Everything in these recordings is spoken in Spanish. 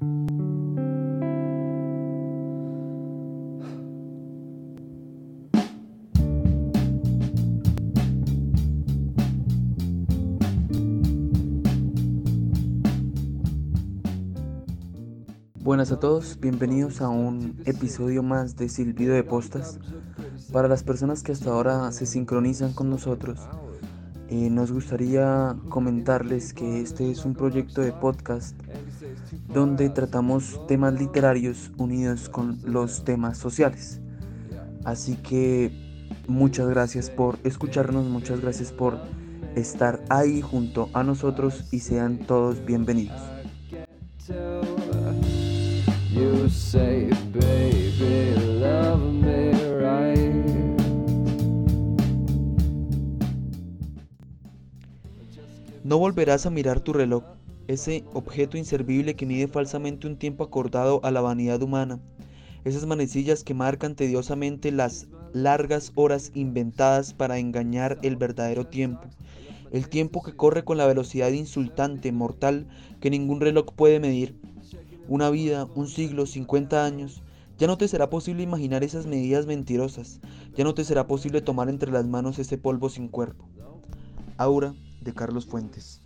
Buenas a todos, bienvenidos a un episodio más de Silbido de Postas. Para las personas que hasta ahora se sincronizan con nosotros, eh, nos gustaría comentarles que este es un proyecto de podcast donde tratamos temas literarios unidos con los temas sociales. Así que muchas gracias por escucharnos, muchas gracias por estar ahí junto a nosotros y sean todos bienvenidos. No volverás a mirar tu reloj, ese objeto inservible que mide falsamente un tiempo acordado a la vanidad humana, esas manecillas que marcan tediosamente las largas horas inventadas para engañar el verdadero tiempo, el tiempo que corre con la velocidad insultante, mortal, que ningún reloj puede medir. Una vida, un siglo, 50 años, ya no te será posible imaginar esas medidas mentirosas, ya no te será posible tomar entre las manos ese polvo sin cuerpo. Aura de Carlos Fuentes.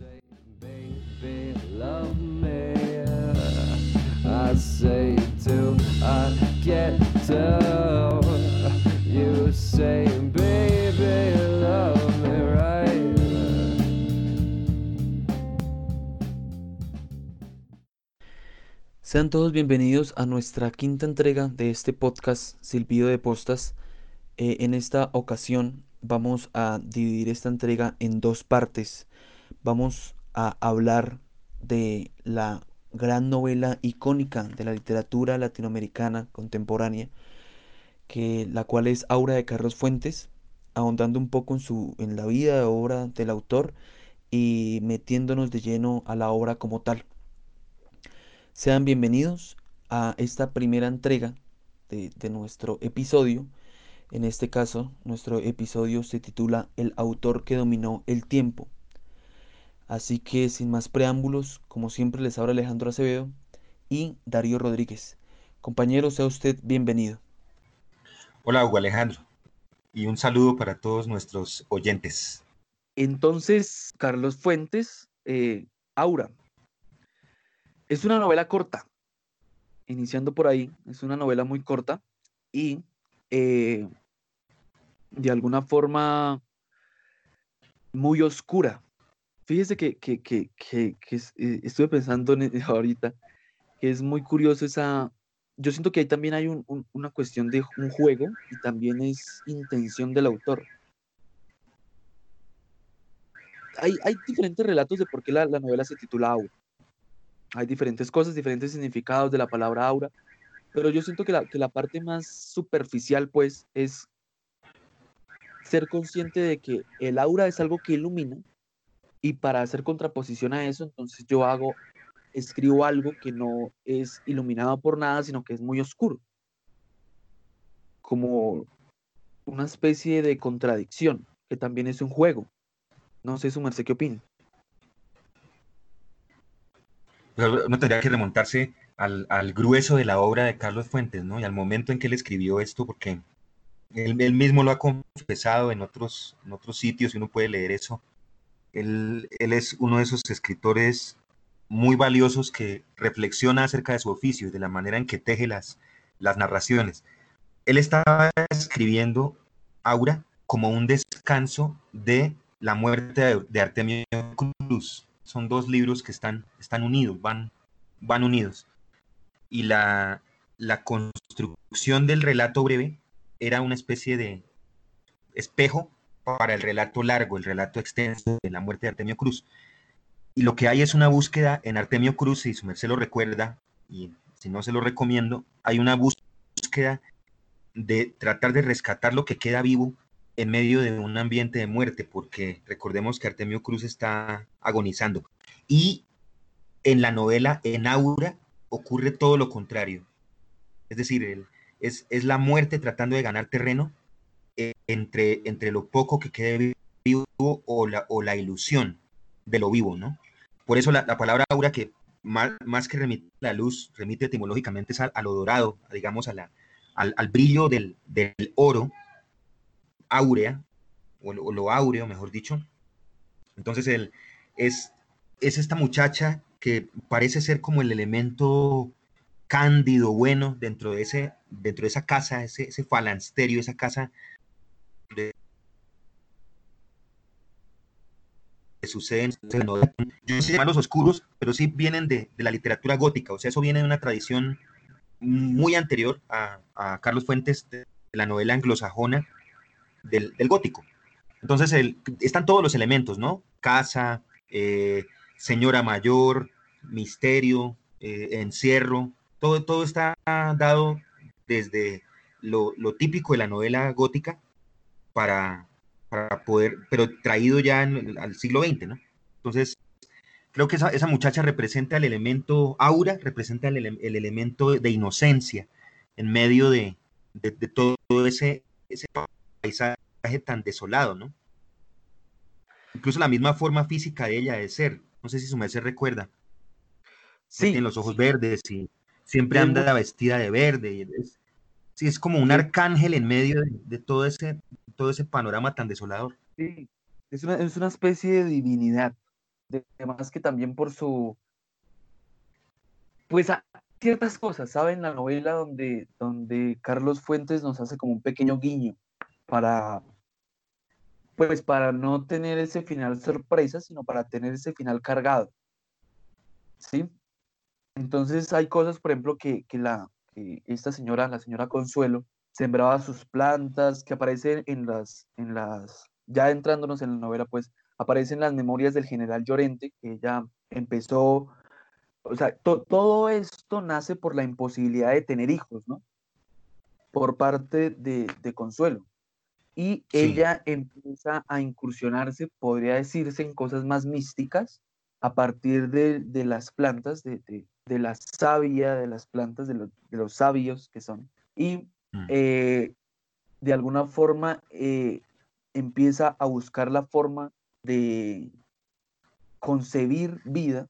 Sean todos bienvenidos a nuestra quinta entrega de este podcast Silbido de Postas. Eh, en esta ocasión vamos a dividir esta entrega en dos partes. Vamos a hablar de la gran novela icónica de la literatura latinoamericana contemporánea, que, la cual es Aura de Carlos Fuentes, ahondando un poco en, su, en la vida, obra del autor y metiéndonos de lleno a la obra como tal. Sean bienvenidos a esta primera entrega de, nuestro episodio. En este caso, nuestro episodio se titula El autor que dominó el tiempo. Así que sin más preámbulos, como siempre les habla Alejandro Acevedo y Darío Rodríguez. Compañero, sea usted bienvenido. Hola Hugo Alejandro y un saludo para todos nuestros oyentes. Entonces, Carlos Fuentes, eh, Aura, es una novela corta, iniciando por ahí, es una novela muy corta y eh, de alguna forma muy oscura. Fíjese que, eh, estuve pensando en, ahorita que es muy curioso esa... Yo siento que ahí también hay una cuestión de un juego y también es intención del autor. Hay, diferentes relatos de por qué la, la novela se titula Agua. Hay diferentes cosas, diferentes significados de la palabra aura, pero yo siento que la, que la parte más superficial, pues, es ser consciente de que el aura es algo que ilumina y para hacer contraposición a eso, entonces yo hago, escribo algo que no es iluminado por nada, sino que es muy oscuro. Como una especie de contradicción, que también es un juego. No sé, su merced, ¿qué opina? uno tendría que remontarse al, grueso de la obra de Carlos Fuentes, ¿no? Y al momento en que él escribió esto, porque él, mismo lo ha confesado en otros, en otros sitios y uno puede leer eso. Él, es uno de esos escritores muy valiosos que reflexiona acerca de su oficio y de la manera en que teje las, las narraciones. Él estaba escribiendo Aura como un descanso de la muerte de, de Artemio Cruz, son dos libros que están, están unidos, van, van unidos. Y la, la construcción del relato breve era una especie de espejo para el relato largo, el relato extenso de la muerte de Artemio Cruz. Y lo que hay es una búsqueda en Artemio Cruz, si su merced lo recuerda, y si no se lo recomiendo, hay una búsqueda de tratar de rescatar lo que queda vivo en medio de un ambiente de muerte, porque recordemos que Artemio Cruz está agonizando. Y en la novela, en Aura, ocurre todo lo contrario. Es decir, es, la muerte tratando de ganar terreno entre, entre lo poco que quede vivo o la, o la ilusión de lo vivo, ¿no? Por eso la, palabra aura que más, que remite a la luz, remite etimológicamente a, lo dorado, digamos, a la, al, brillo del, oro, áurea, o, lo áureo, mejor dicho. Entonces, él es, es esta muchacha que parece ser como el elemento cándido, bueno, dentro de, ese, dentro de esa casa, ese, ese falansterio, esa casa suceden, yo sé los oscuros, pero sí vienen de, la literatura gótica, o sea, eso viene de una tradición muy anterior a, Carlos Fuentes, de la novela anglosajona del, gótico. Entonces, están todos los elementos, ¿no? Casa, eh, señora mayor, misterio, eh, encierro, todo, todo está dado desde lo, típico de la novela gótica para, para poder, pero traído ya al siglo XX, ¿no? Entonces, creo que esa, esa, muchacha representa el elemento aura, representa el, el elemento de inocencia en medio de, de, todo ese, ese paisaje tan desolado, ¿no? Incluso la misma forma física de ella de ser. No sé si su merced recuerda. Sí. Tiene los ojos verdes y siempre anda vestida de verde. Y es, sí, es como un arcángel en medio de, todo, ese, todo ese panorama tan desolador. Sí, es una, es una especie de divinidad. Además que también por su... Pues ciertas cosas, ¿saben? La novela donde, donde Carlos Fuentes nos hace como un pequeño guiño para, pues para no tener ese final sorpresa, sino para tener ese final cargado. ¿Sí? Entonces hay cosas, por ejemplo, que, que la, esta señora, la señora Consuelo, sembraba sus plantas, que aparecen en las, en las, ya entrándonos en la novela, pues aparecen las memorias del general Llorente, que ella empezó, o sea, todo esto nace por la imposibilidad de tener hijos, ¿no? Por parte de, de Consuelo. Y ella empieza a incursionarse, podría decirse, en cosas más místicas a partir de, de las plantas, de, de, la savia de las plantas, de, los sabios que son. Y. eh, de alguna forma eh, empieza a buscar la forma de concebir vida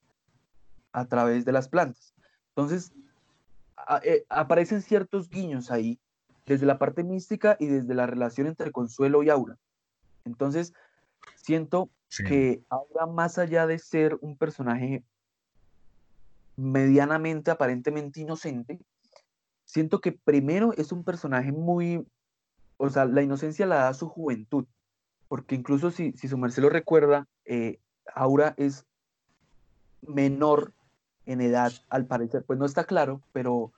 a través de las plantas. Entonces, eh, aparecen ciertos guiños ahí desde la parte mística y desde la relación entre Consuelo y Aura. Entonces, siento que Aura, más allá de ser un personaje medianamente, aparentemente inocente, siento que primero es un personaje muy, o sea, la inocencia la da su juventud, porque incluso si, si su merced lo recuerda, eh, Aura es menor en edad, al parecer, pues no está claro, pero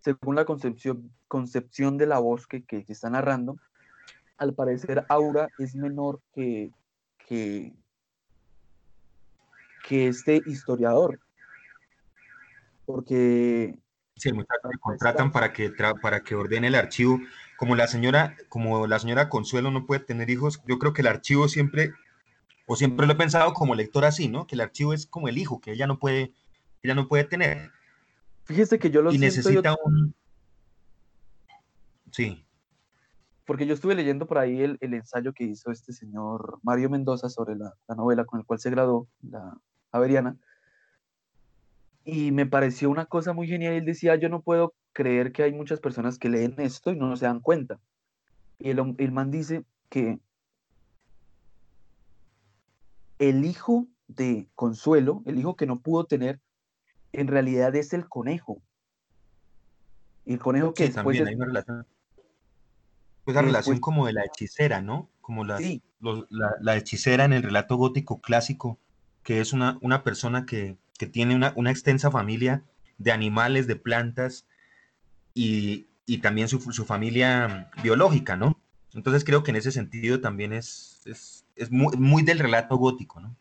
según la concepción, concepción de la voz que, que, está narrando, al parecer Aura es menor que, que, que este historiador. Porque... Sí, el muchacho contratan para que, para que ordene el archivo. Como la, señora, como la señora Consuelo no puede tener hijos, yo creo que el archivo siempre, o siempre lo he pensado como lector así, ¿no? Que el archivo es como el hijo, que ella no puede, ella no puede tener. Fíjese que yo lo y necesita un... Sí. Porque yo estuve leyendo por ahí el, ensayo que hizo este señor Mario Mendoza sobre la, novela con el cual se graduó, la Averiana, y me pareció una cosa muy genial. Él decía, yo no puedo creer que hay muchas personas que leen esto y no se dan cuenta. Y el, el man dice que el hijo de Consuelo, el hijo que no pudo tener, en realidad es el conejo. Y el conejo que después también hay una relación. Pues la relación como de la hechicera, ¿no? Como la, la, hechicera en el relato gótico clásico, que es una, una persona que, que tiene una, extensa familia de animales, de plantas y, también su, familia biológica, ¿no? Entonces creo que en ese sentido también es, muy, del relato gótico, ¿no?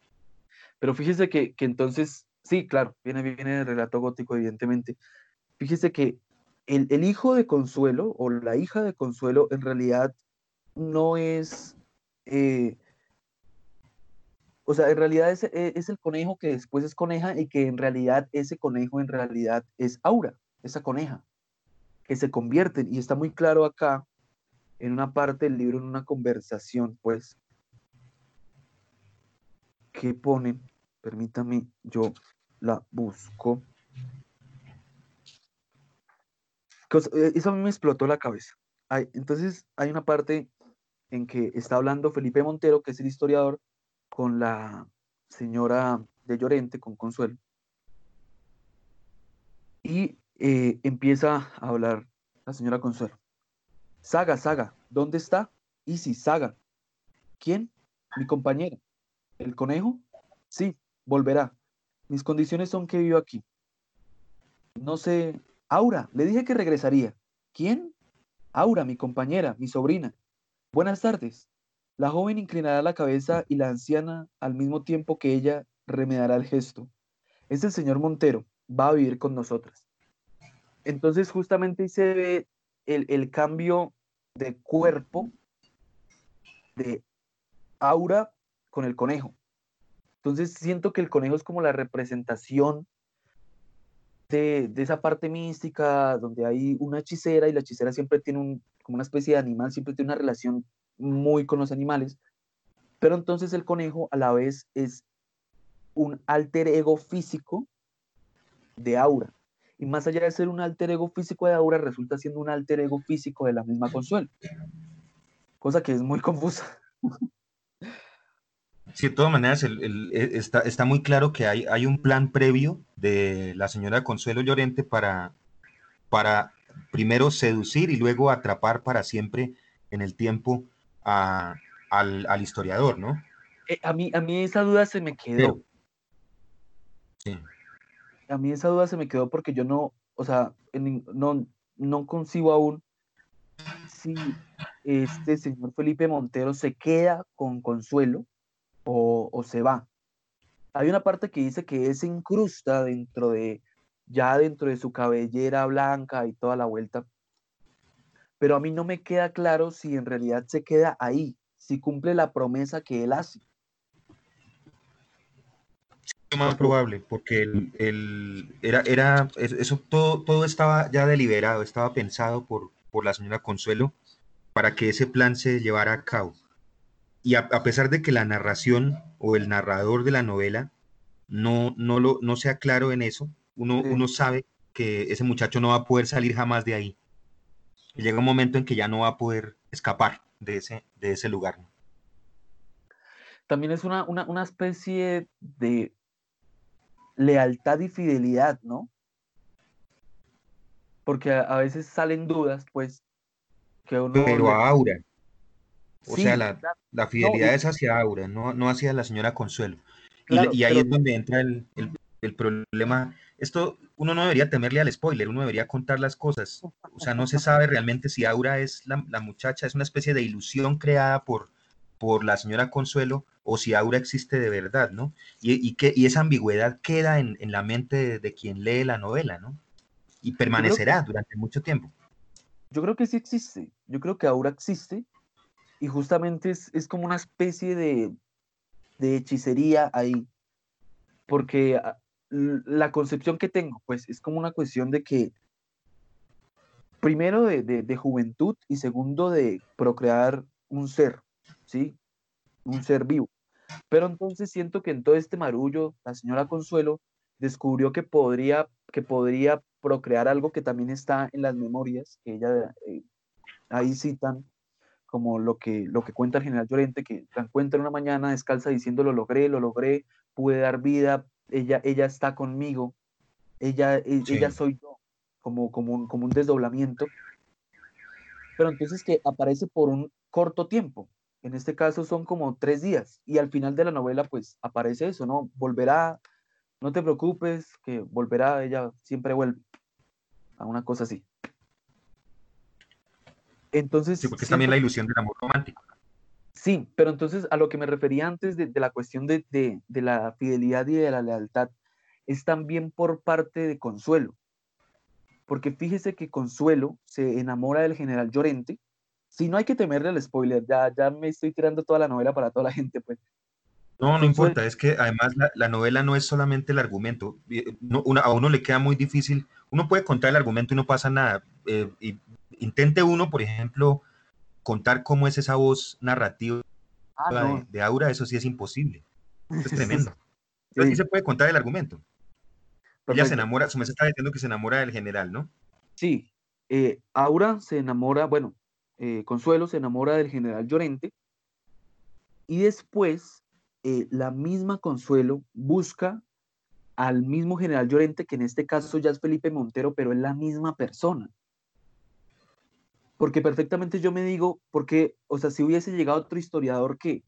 Pero fíjese que, entonces Sí, claro, viene, viene el relato gótico, evidentemente. Fíjese que el, hijo de Consuelo o la hija de Consuelo en realidad no es, eh, o sea, en realidad es, e, es, el conejo que después es coneja y que en realidad ese conejo en realidad es Aura, esa coneja, que se convierten. Y está muy claro acá, en una parte del libro, en una conversación, pues, que pone, permítame, yo la busco. Eh, eso a mí me explotó la cabeza. entonces hay una parte en que está hablando Felipe Montero, que es el historiador, con la señora de Llorente, con Consuelo. Y eh, empieza a hablar la señora Consuelo. Saga, Saga, ¿dónde está? Isi, Saga. ¿Quién? Mi compañera. ¿El conejo? Sí, volverá. Mis condiciones son que vivo aquí. No sé. Aura, le dije que regresaría. ¿Quién? Aura, mi compañera, mi sobrina. Buenas tardes. La joven inclinará la cabeza y la anciana, al mismo tiempo que ella, remedará el gesto. Es el señor Montero, va a vivir con nosotras. Entonces, justamente ahí se ve el, cambio de cuerpo de Aura con el conejo. Entonces, siento que el conejo es como la representación de, de, esa parte mística donde hay una hechicera y la hechicera siempre tiene un, como una especie de animal, siempre tiene una relación muy con los animales, pero entonces el conejo a la vez es un alter ego físico de Aura. Y más allá de ser un alter ego físico de Aura, resulta siendo un alter ego físico de la misma Consuelo. Cosa que es muy confusa. Sí, de todas maneras, e, está, está, muy claro que hay, hay, un plan previo de la señora Consuelo Llorente para, para primero seducir y luego atrapar para siempre en el tiempo al, historiador, ¿no? Eh, a, mí, a mí esa duda se me quedó. sí. A mí esa duda se me quedó porque yo no, o sea, no, no concibo aún si este señor Felipe Montero se queda con Consuelo o, o se va. Hay una parte que dice que él se incrusta dentro de, ya dentro de su cabellera blanca y toda la vuelta. Pero a mí no me queda claro si en realidad se queda ahí, si cumple la promesa que él hace. Es más probable, porque el, era, era, eso todo, todo estaba ya deliberado, estaba pensado por, por la señora Consuelo para que ese plan se llevara a cabo. Y a, pesar de que la narración o el narrador de la novela no, no, lo, no sea claro en eso, uno, sabe que ese muchacho no va a poder salir jamás de ahí. Y llega un momento en que ya no va a poder escapar de ese, de ese lugar. También es una, especie de lealtad y fidelidad, ¿no? Porque a, veces salen dudas, pues, que uno... Pero a Aura. O sea, la, fidelidad es hacia Aura, no, no hacia la señora Consuelo. y, ahí es donde entra el, el problema esto uno no debería temerle al spoiler, uno debería contar las cosas. O sea, no se sabe realmente si Aura es la, muchacha, es una especie de ilusión creada por, por la señora Consuelo o si Aura existe de verdad, ¿no? Y, que, esa ambigüedad queda en, la mente de, quien lee la novela, ¿no? Y permanecerá durante mucho tiempo. Yo creo que sí existe, yo creo que Aura existe y justamente es, es como una especie de, de hechicería ahí, porque la concepción que tengo, pues es como una cuestión de que, primero de, juventud y segundo de procrear un ser, ¿sí? Un ser vivo. Pero entonces siento que en todo este marullo, la señora Consuelo descubrió que podría, que podría procrear algo que también está en las memorias, que ella eh, ahí citan como lo que, lo que cuenta el general Llorente, que la encuentra una mañana descalza diciendo lo logré, lo logré, pude dar vida, ella, ella está conmigo, ella, e, ella soy yo, como, como, un, como un desdoblamiento. Pero entonces que aparece por un corto tiempo, en este caso son como tres días, y al final de la novela pues aparece eso, ¿no? Volverá, no te preocupes, que volverá, ella siempre vuelve, a una cosa así. Entonces... Sí, porque es también la ilusión del amor romántico. Sí, pero entonces a lo que me refería antes de, la cuestión de, la fidelidad y de la lealtad es también por parte de Consuelo. Porque fíjese que Consuelo se enamora del general Llorente. Si no hay que temerle al spoiler, ya, ya me estoy tirando toda la novela para toda la gente, pues. No, no importa, es que además la, novela no es solamente el argumento. a uno le queda muy difícil. Uno puede contar el argumento y no pasa nada. Eh, intente uno, por ejemplo, contar cómo es esa voz narrativa ah, de, Aura, eso sí es imposible. es tremendo. Pero sí se puede contar el argumento. Ella se enamora, su me está diciendo que se enamora del general, ¿no? Sí, eh, Aura se enamora, bueno, eh, Consuelo se enamora del general Llorente y después eh, la misma Consuelo busca al mismo general Llorente, que en este caso ya es Felipe Montero, pero es la misma persona. Porque perfectamente yo me digo, porque, o sea, si hubiese llegado otro historiador que,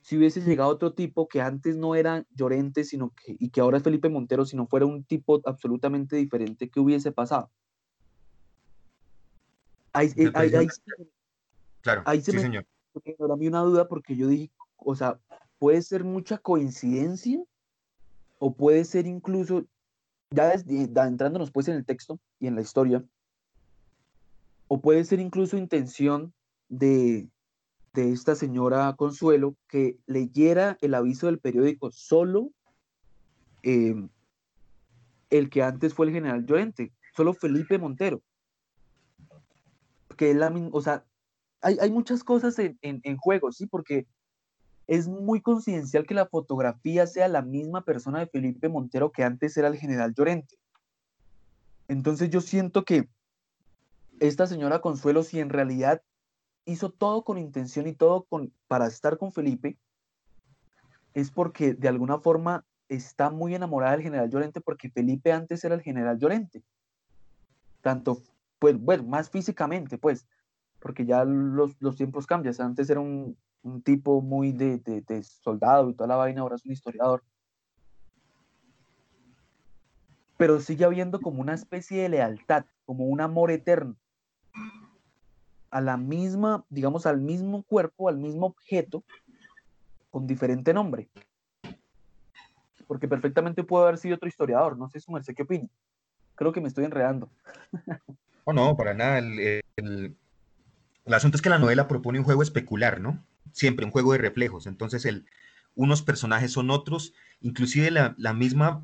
si hubiese llegado otro tipo que antes no era Llorente, sino que, y que ahora es Felipe Montero, si no fuera un tipo absolutamente diferente, ¿qué hubiese pasado? Ahí, eh, claro, sí, señor. Me a mí una duda porque yo dije, o sea, puede ser mucha coincidencia o puede ser incluso, ya entrándonos pues en el texto y en la historia, o puede ser incluso intención de, de esta señora Consuelo que leyera el aviso del periódico solo em, el que antes fue el general Llorente, solo Felipe Montero. Que la o sea, hay, hay muchas cosas en, en, en, juego, ¿sí? Porque es muy coincidencial que la fotografía sea la misma persona de Felipe Montero que antes era el general Llorente. Entonces yo siento que esta señora Consuelo, si en realidad hizo todo con intención y todo para estar con Felipe, es porque de alguna forma está muy enamorada del general Llorente porque Felipe antes era el general Llorente. Tanto, pues, bueno, más físicamente, pues, porque ya los, los tiempos cambian. Antes era un, un tipo muy de, de, soldado y toda la vaina, ahora es un historiador. Pero sigue habiendo como una especie de lealtad, como un amor eterno a la misma, digamos, al mismo cuerpo, al mismo objeto, con diferente nombre. Porque perfectamente puede haber sido otro historiador, no sé su merced qué opina. Creo que me estoy enredando. Oh, no, para nada. El, el, asunto es que la novela propone un juego especular, ¿no? siempre un juego de reflejos. Entonces, el, unos personajes son otros, inclusive la, misma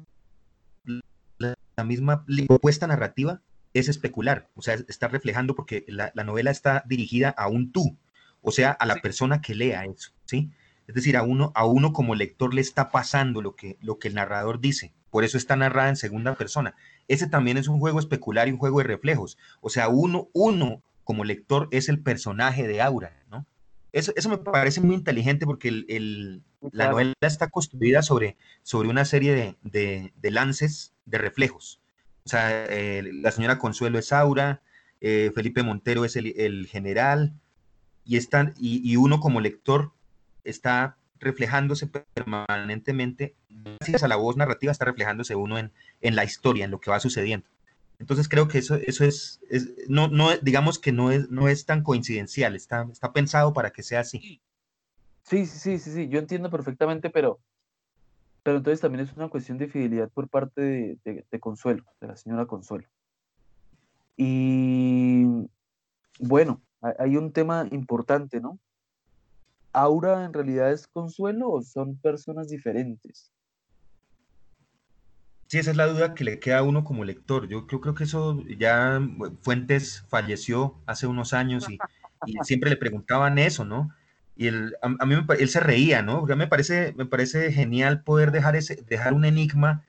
la, misma propuesta narrativa es especular, o sea, está reflejando porque la, novela está dirigida a un tú, o sea, a la persona que lea eso, ¿sí? Es decir, a uno, a uno como lector le está pasando lo que, lo que el narrador dice, por eso está narrada en segunda persona. Ese también es un juego especular y un juego de reflejos, o sea, uno, uno como lector es el personaje de Aura, ¿no? Eso, me parece muy inteligente porque el, la novela está construida sobre, sobre una serie de, lances, de reflejos. O sea, eh, la señora Consuelo es Aura, eh, Felipe Montero es el, general, y, están, y, uno como lector está reflejándose permanentemente, gracias a la voz narrativa, está reflejándose uno en, en la historia, en lo que va sucediendo. Entonces creo que eso, eso es, no, no, digamos que no es, no es tan coincidencial, está, está pensado para que sea así. Sí, sí, sí, sí, yo entiendo perfectamente, pero, pero entonces también es una cuestión de fidelidad por parte de, Consuelo, de la señora Consuelo. Y bueno, hay un tema importante, ¿no? ¿Aura en realidad es Consuelo o son personas diferentes? Sí, esa es la duda que le queda a uno como lector. Yo creo, que eso ya Fuentes falleció hace unos años y, siempre le preguntaban eso, ¿no? Y él, a, mí él se reía, ¿no? me parece, me parece genial poder dejar, ese, dejar un enigma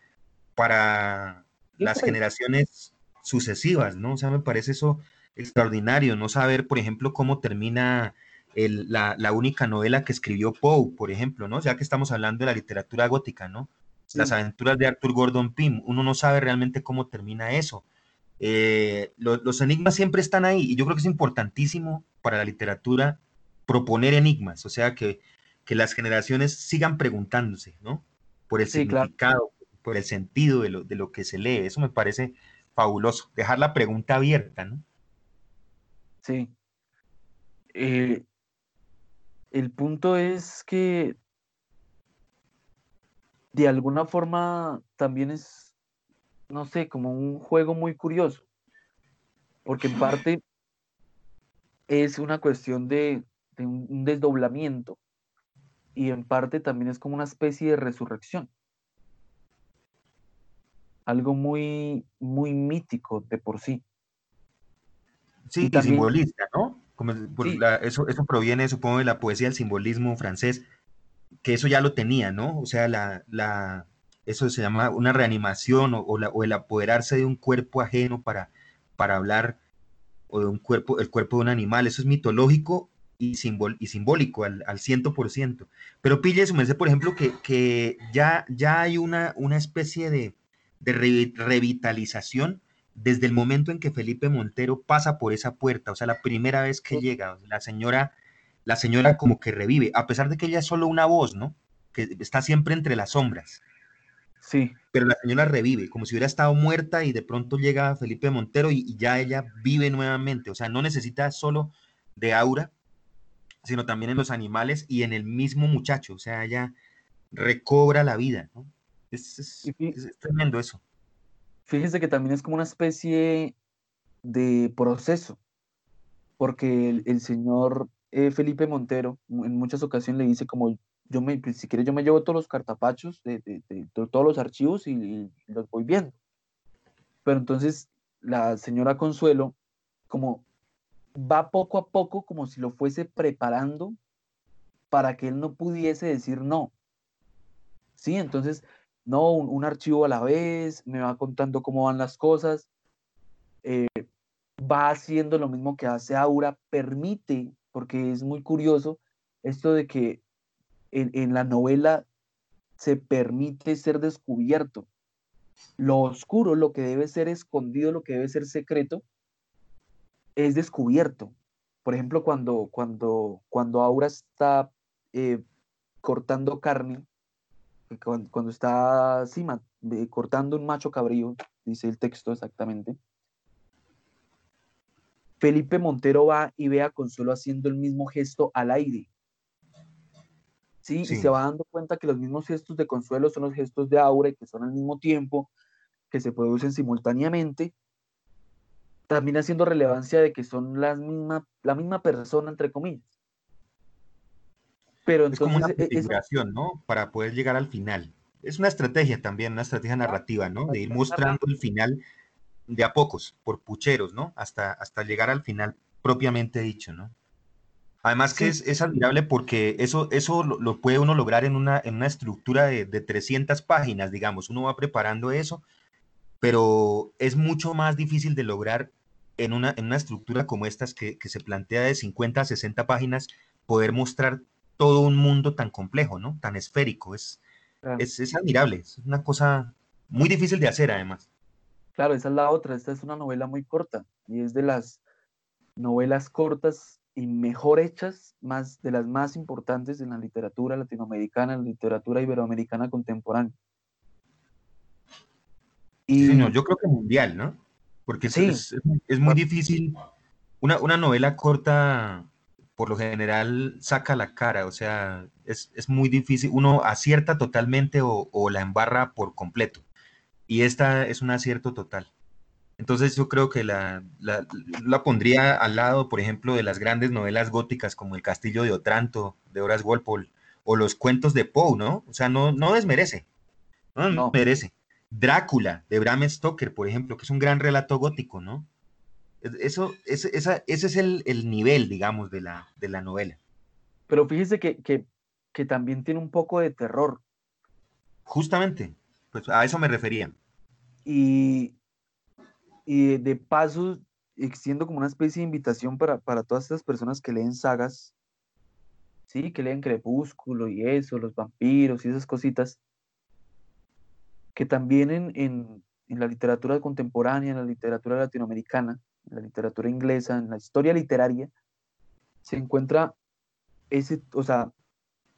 para las generaciones sucesivas, ¿no? O sea, me parece eso extraordinario, no saber, por ejemplo, cómo termina la, la, única novela que escribió Poe, por ejemplo, ¿no? Ya que estamos hablando de la literatura gótica, ¿no? las aventuras de Arthur Gordon Pym. Uno no sabe realmente cómo termina eso. Eh, los enigmas siempre están ahí y yo creo que es importantísimo para la literatura proponer enigmas, o sea, que, las generaciones sigan preguntándose, ¿no? Por el significado, por el sentido de lo, de lo que se lee. Eso me parece fabuloso, dejar la pregunta abierta, ¿no? Sí. Eh, el punto es que de alguna forma también es, no sé, como un juego muy curioso, porque en parte es una cuestión de, un, desdoblamiento y en parte también es como una especie de resurrección. Algo muy, muy mítico de por sí. Sí, y, simbolista, ¿no? Como eso, eso proviene, supongo, de la poesía del simbolismo francés, que eso ya lo tenía, ¿no? O sea, la, eso se llama una reanimación o, el apoderarse de un cuerpo ajeno para, para hablar o de un cuerpo, el cuerpo de un animal, eso es mitológico y, y simbólico al, al por ciento. Pero pille dice, por ejemplo, que, que ya, ya hay una, una especie de, de revitalización desde el momento en que Felipe Montero pasa por esa puerta, o sea, la primera vez que llega, la señora, la señora como que revive, a pesar de que ella es solo una voz, ¿no? Que está siempre entre las sombras. Sí. Pero la señora revive, como si hubiera estado muerta y de pronto llega Felipe Montero y, y ya ella vive nuevamente, o sea, no necesita solo de aura, sino también en los animales y en el mismo muchacho, o sea, ella recobra la vida, ¿no? Es, tremendo eso. Fíjese que también es como una especie de proceso, porque el, señor eh, Felipe Montero en muchas ocasiones le dice como, yo me, pues, si quieres yo me llevo todos los cartapachos de, todos los archivos y, los voy viendo. Pero entonces la señora Consuelo como va poco a poco como si lo fuese preparando para que él no pudiese decir no. Sí, entonces no, un, archivo a la vez, me va contando cómo van las cosas, eh, va haciendo lo mismo que hace Aura, permite, porque es muy curioso, esto de que en, la novela se permite ser descubierto. Lo oscuro, lo que debe ser escondido, lo que debe ser secreto, es descubierto. Por ejemplo, cuando, cuando, cuando Aura está eh, cortando carne cuando, está Sima cortando un macho cabrío, dice el texto exactamente, Felipe Montero va y ve a Consuelo haciendo el mismo gesto al aire. ¿Sí? Y se va dando cuenta que los mismos gestos de Consuelo son los gestos de Aura y que son al mismo tiempo, que se producen simultáneamente, también haciendo relevancia de que son las misma, la misma persona, entre comillas. Pero es como una e, configuración, ¿no? Para poder llegar al final. Es una estrategia también, una estrategia narrativa, ¿no? De ir mostrando el final de a pocos, por pucheros, ¿no? Hasta, hasta llegar al final propiamente dicho, ¿no? Además que es, admirable porque eso, eso lo, puede uno lograr en una, en una estructura de, de 300 páginas, digamos. Uno va preparando eso, pero es mucho más difícil de lograr en una, en una estructura como estas que, que se plantea de 50 a 60 páginas, poder mostrar todo un mundo tan complejo, ¿no? Tan esférico. Es, es, admirable, es una cosa muy difícil de hacer además. Claro, esa es la otra. Esta es una novela muy corta y es de las novelas cortas y mejor hechas, más de las más importantes en la literatura latinoamericana, en la literatura iberoamericana contemporánea. Y... yo creo que mundial, ¿no? Porque es, es, muy difícil. Una, una novela corta por lo general saca la cara, o sea, es, muy difícil, uno acierta totalmente o, la embarra por completo. Y esta es un acierto total. Entonces yo creo que la, la, pondría al lado, por ejemplo, de las grandes novelas góticas como El Castillo de Otranto, de Horace Walpole, o los cuentos de Poe, ¿no? O sea, no, no desmerece, no, no. merece. Drácula, de Bram Stoker, por ejemplo, que es un gran relato gótico, ¿no? Eso, ese, ese es el, nivel, digamos, de la, de la novela. Pero fíjese que, también tiene un poco de terror. Justamente, pues a eso me refería. Y, y de paso, extiendo como una especie de invitación para, todas estas personas que leen sagas, sí, que leen Crepúsculo y eso, los vampiros y esas cositas, que también en, en la literatura contemporánea, en la literatura latinoamericana, en la literatura inglesa, en la historia literaria, se encuentra ese, o sea,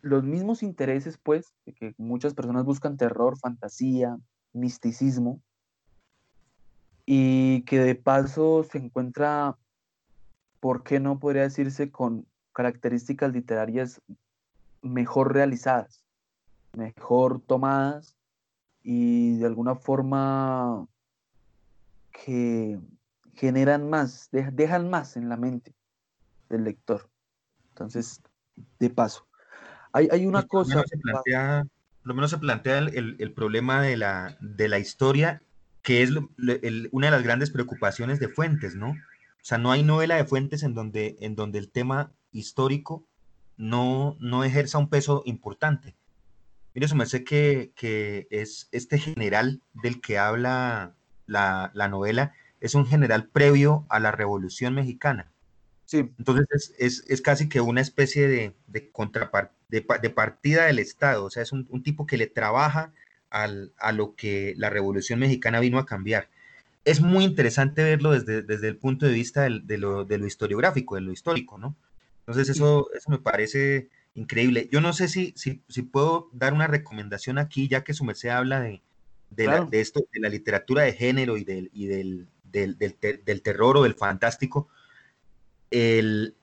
los mismos intereses, pues, de que muchas personas buscan terror, fantasía, misticismo, y que de paso se encuentra, ¿por qué no podría decirse con características literarias mejor realizadas, mejor tomadas y de alguna forma que generan más, dejan más en la mente del lector. Entonces, de paso. Hay, hay una cosa... se plantea, lo menos se plantea el, problema de la, de la, historia, que es una de las grandes preocupaciones de Fuentes, ¿no? O sea, no hay novela de Fuentes en donde, en donde el tema histórico no, no ejerza un peso importante. Mire, su merced que, que es este general del que habla la, la, novela, es un general previo a la Revolución Mexicana. Sí. Entonces es, es, es casi que una especie de, de, de, de, partida del Estado, o sea, es un, un tipo que le trabaja al, a lo que la Revolución Mexicana vino a cambiar. Es muy interesante verlo desde, desde el punto de vista del, de, lo, de, lo, historiográfico, de lo histórico, ¿no? Entonces eso, eso me parece increíble. Yo no sé si, si, si, puedo dar una recomendación aquí, ya que su merced habla de, de, claro. la, de esto, de la literatura de género y del, y del, del, del, del terror o del fantástico. El,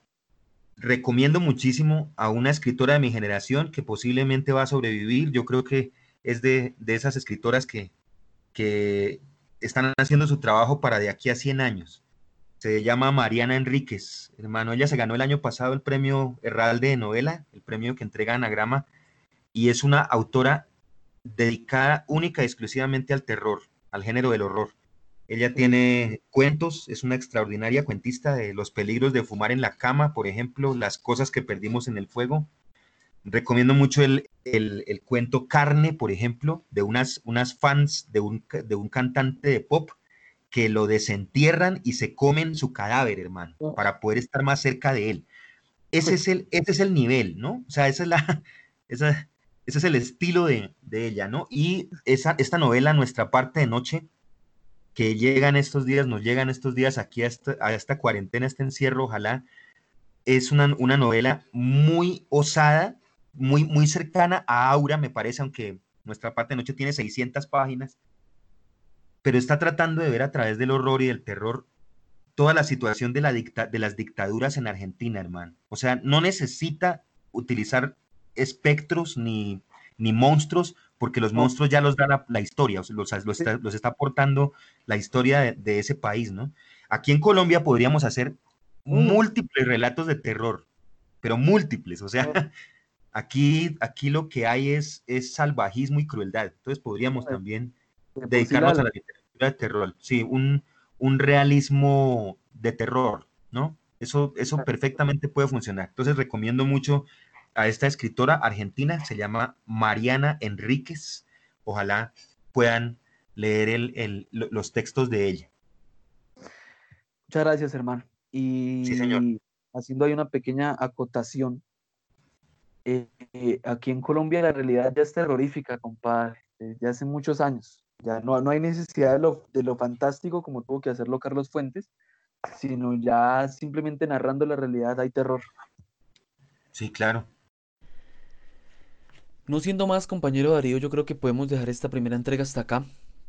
recomiendo muchísimo a una escritora de mi generación que posiblemente va a sobrevivir. Yo creo que es de, de esas escritoras que, que están haciendo su trabajo para de aquí a 100 años se llama Mariana Enríquez, hermano. Ella se ganó el año pasado el premio Herralde de novela, el premio que entrega Anagrama, y es una autora dedicada única y exclusivamente al terror, al género del horror. Ella tiene cuentos, es una extraordinaria cuentista de los peligros de fumar en la cama, por ejemplo, las cosas que perdimos en el fuego. Recomiendo mucho el, el, el cuento Carne, por ejemplo, de unas, unas fans de un, de un cantante de pop que lo desentierran y se comen su cadáver, hermano, para poder estar más cerca de él. Ese es el, ese es el nivel, ¿no? O sea, esa es la, esa, ese es el estilo de, de, ella, ¿no? Y esa, esta novela, Nuestra parte de noche, que llegan estos días, nos llegan estos días aquí a esta, a esta cuarentena, este encierro, ojalá, es una, una novela muy osada, muy, muy cercana a Aura, me parece, aunque Nuestra parte de noche tiene 600 páginas, pero está tratando de ver a través del horror y del terror toda la situación de, la dicta de las dictaduras en Argentina, hermano. O sea, no necesita utilizar espectros ni, ni monstruos, porque los monstruos ya los da la, la historia, o sea, los, los, está, los, está, aportando la historia de, de, ese país, ¿no? Aquí en Colombia podríamos hacer múltiples relatos de terror, pero múltiples, o sea, aquí, aquí lo que hay es, es salvajismo y crueldad, entonces podríamos también dedicarnos a la literatura de terror, sí, un, un realismo de terror, ¿no? Eso, eso perfectamente puede funcionar. Entonces recomiendo mucho a esta escritora argentina, se llama Mariana Enríquez. Ojalá puedan leer el, el, los textos de ella. Muchas gracias, hermano. Y sí, señor. haciendo ahí una pequeña acotación, eh, eh, aquí en Colombia la realidad ya es terrorífica, compadre, desde hace muchos años. Ya no, no hay necesidad de lo, de lo fantástico como tuvo que hacerlo Carlos Fuentes, sino ya simplemente narrando la realidad hay terror. Sí, claro. No siendo más, compañero Darío, yo creo que podemos dejar esta primera entrega hasta acá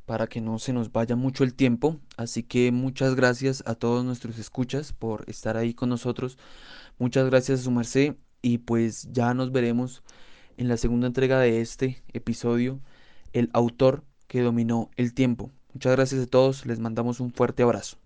para que no se nos vaya mucho el tiempo. Así que muchas gracias a todos nuestros escuchas por estar ahí con nosotros. Muchas gracias a su merced y pues ya nos veremos en la segunda entrega de este episodio. El autor que dominó el tiempo. Muchas gracias a todos, les mandamos un fuerte abrazo.